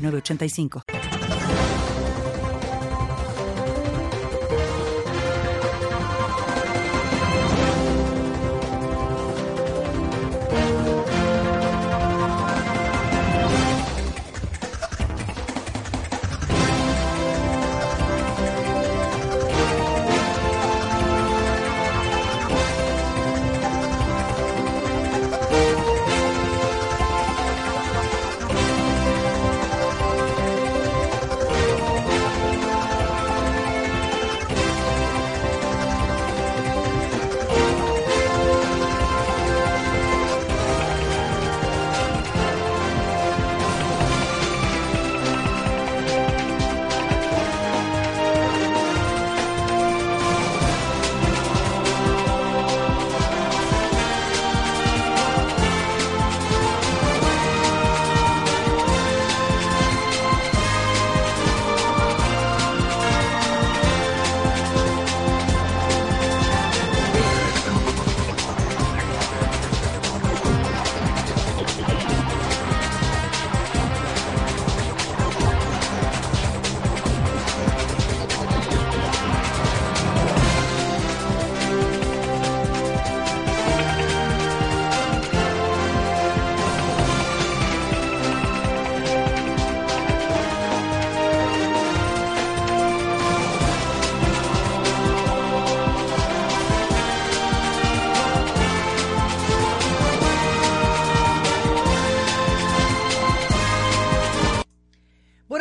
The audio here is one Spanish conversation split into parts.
8985.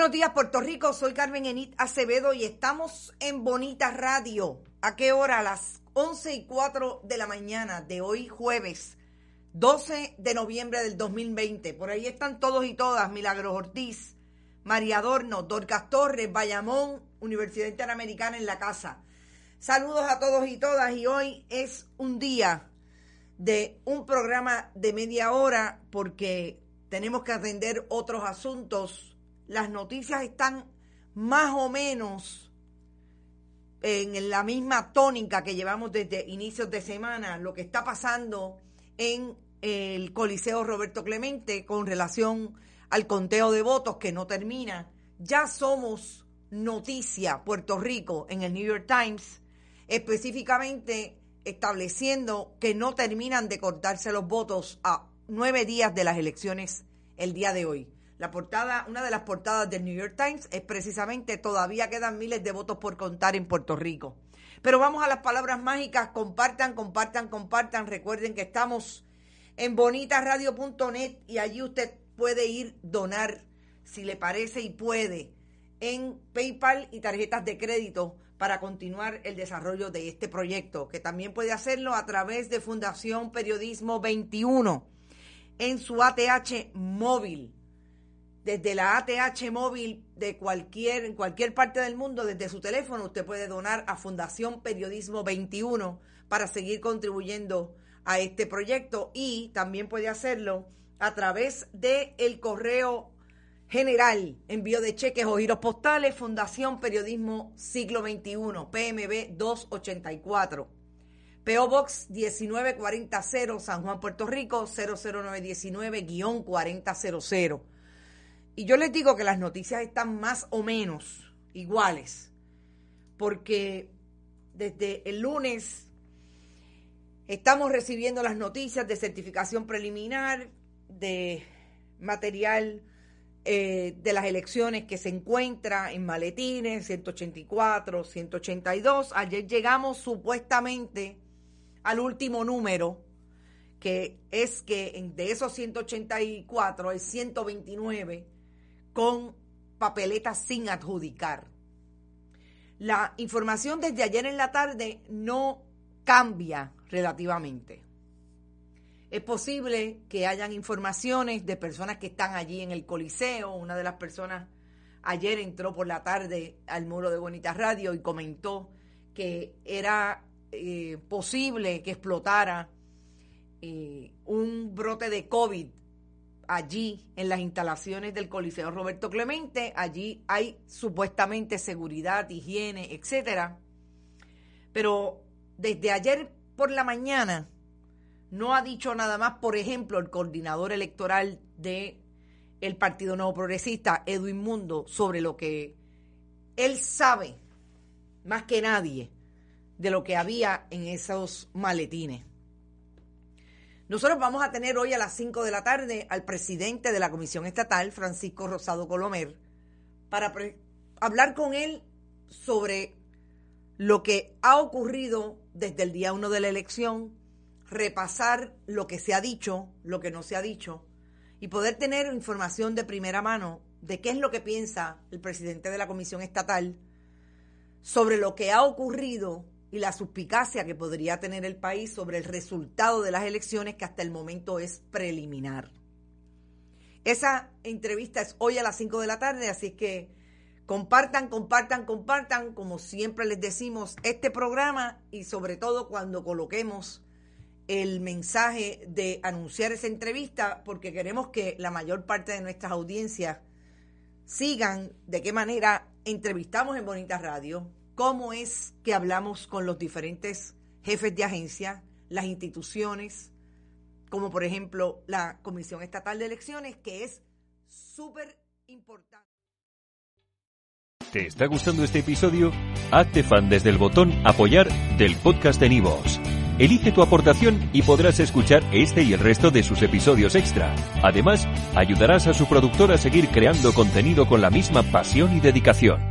985. Puerto Rico, soy Carmen Enit Acevedo y estamos en Bonita Radio. ¿A qué hora? A las 11 y 4 de la mañana de hoy jueves 12 de noviembre del 2020. Por ahí están todos y todas, Milagros Ortiz, María Adorno, Dorcas Torres, Bayamón, Universidad Interamericana en la casa. Saludos a todos y todas y hoy es un día de un programa de media hora porque tenemos que atender otros asuntos las noticias están más o menos en la misma tónica que llevamos desde inicios de semana, lo que está pasando en el Coliseo Roberto Clemente con relación al conteo de votos que no termina. Ya somos noticia Puerto Rico en el New York Times, específicamente estableciendo que no terminan de cortarse los votos a nueve días de las elecciones el día de hoy. La portada, una de las portadas del New York Times es precisamente todavía quedan miles de votos por contar en Puerto Rico. Pero vamos a las palabras mágicas, compartan, compartan, compartan. Recuerden que estamos en bonitasradio.net y allí usted puede ir donar si le parece y puede en PayPal y tarjetas de crédito para continuar el desarrollo de este proyecto, que también puede hacerlo a través de Fundación Periodismo 21 en su ATH móvil desde la ATH móvil de cualquier, en cualquier parte del mundo, desde su teléfono, usted puede donar a Fundación Periodismo 21 para seguir contribuyendo a este proyecto y también puede hacerlo a través de correo general, envío de cheques o giros postales, Fundación Periodismo Siglo XXI, PMB 284. PO Box 19400, San Juan, Puerto Rico 00919-4000. Y yo les digo que las noticias están más o menos iguales, porque desde el lunes estamos recibiendo las noticias de certificación preliminar, de material eh, de las elecciones que se encuentra en maletines, 184, 182. Ayer llegamos supuestamente al último número, que es que de esos 184 hay 129 con papeletas sin adjudicar. La información desde ayer en la tarde no cambia relativamente. Es posible que hayan informaciones de personas que están allí en el Coliseo. Una de las personas ayer entró por la tarde al muro de Bonitas Radio y comentó que era eh, posible que explotara eh, un brote de COVID allí en las instalaciones del Coliseo Roberto Clemente. Allí hay supuestamente seguridad, higiene, etcétera. Pero desde ayer por la mañana no ha dicho nada más, por ejemplo, el coordinador electoral de el Partido Nuevo Progresista, Edwin Mundo, sobre lo que él sabe más que nadie de lo que había en esos maletines. Nosotros vamos a tener hoy a las 5 de la tarde al presidente de la Comisión Estatal, Francisco Rosado Colomer, para hablar con él sobre lo que ha ocurrido desde el día 1 de la elección, repasar lo que se ha dicho, lo que no se ha dicho, y poder tener información de primera mano de qué es lo que piensa el presidente de la Comisión Estatal sobre lo que ha ocurrido y la suspicacia que podría tener el país sobre el resultado de las elecciones que hasta el momento es preliminar. Esa entrevista es hoy a las 5 de la tarde, así que compartan, compartan, compartan, como siempre les decimos, este programa y sobre todo cuando coloquemos el mensaje de anunciar esa entrevista, porque queremos que la mayor parte de nuestras audiencias sigan de qué manera entrevistamos en Bonita Radio, cómo es que hablamos con los diferentes jefes de agencia, las instituciones, como por ejemplo la Comisión Estatal de Elecciones, que es súper importante. ¿Te está gustando este episodio? Hazte fan desde el botón apoyar del podcast de Nivos. Elige tu aportación y podrás escuchar este y el resto de sus episodios extra. Además, ayudarás a su productor a seguir creando contenido con la misma pasión y dedicación.